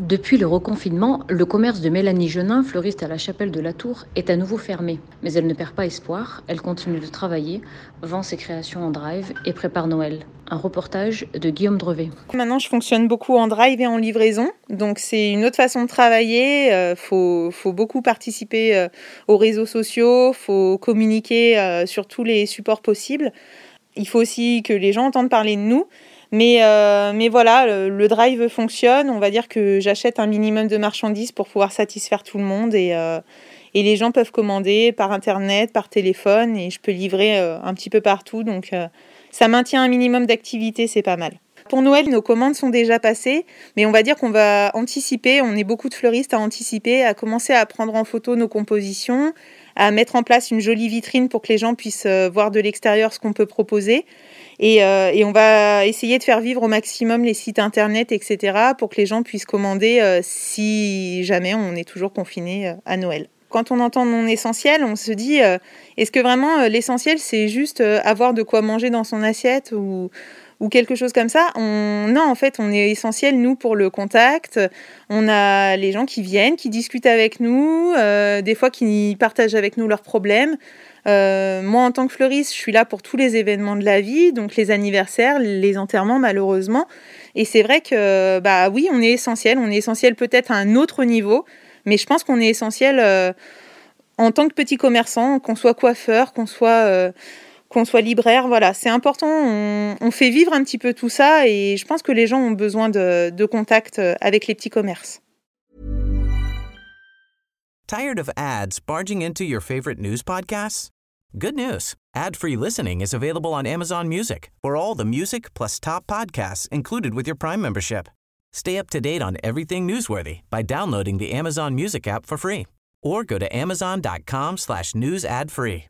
Depuis le reconfinement, le commerce de Mélanie Genin, fleuriste à la chapelle de la Tour, est à nouveau fermé. Mais elle ne perd pas espoir, elle continue de travailler, vend ses créations en drive et prépare Noël. Un reportage de Guillaume Drevet. Maintenant, je fonctionne beaucoup en drive et en livraison. Donc, c'est une autre façon de travailler. Il euh, faut, beaucoup participer euh, aux réseaux sociaux, il faut communiquer euh, sur tous les supports possibles. Il faut aussi que les gens entendent parler de nous. Mais, euh, mais voilà, le, drive fonctionne. On va dire que j'achète un minimum de marchandises pour pouvoir satisfaire tout le monde et, euh, et les gens peuvent commander par internet, par téléphone et je peux livrer euh, un petit peu partout. Donc ça maintient un minimum d'activité, c'est pas mal. Pour Noël, nos commandes sont déjà passées, mais on va dire qu'on va anticiper. On est beaucoup de fleuristes à anticiper, à commencer à prendre en photo nos compositions, à mettre en place une jolie vitrine pour que les gens puissent voir de l'extérieur ce qu'on peut proposer. Euh, et, on va essayer de faire vivre au maximum les sites internet, etc., pour que les gens puissent commander euh, si jamais on est toujours confiné euh, à Noël. Quand on entend non essentiel, on se dit est-ce que vraiment l'essentiel c'est juste avoir de quoi manger dans son assiette ou, ou quelque chose comme ça. On, non, en fait, on est essentiel, nous, pour le contact. On a les gens qui viennent, qui discutent avec nous, des fois qui partagent avec nous leurs problèmes. Euh, moi, en tant que fleuriste, je suis là pour tous les événements de la vie, donc les anniversaires, les enterrements, malheureusement. Et c'est vrai que, bah oui, on est essentiel. On est essentiel peut-être à un autre niveau, mais je pense qu'on est essentiel euh, en tant que petit commerçant, qu'on soit coiffeur, qu'on soit, euh, qu'on soit libraire. Voilà, c'est important. On, fait vivre un petit peu tout ça, et je pense que les gens ont besoin de, contact avec les petits commerces. Tired of ads barging into your favorite news podcasts? Good news. Ad-free listening is available on Amazon Music for all the music plus top podcasts included with your Prime membership. Stay up to date on everything newsworthy by downloading the Amazon Music app for free or go to amazon.com slash news ad free.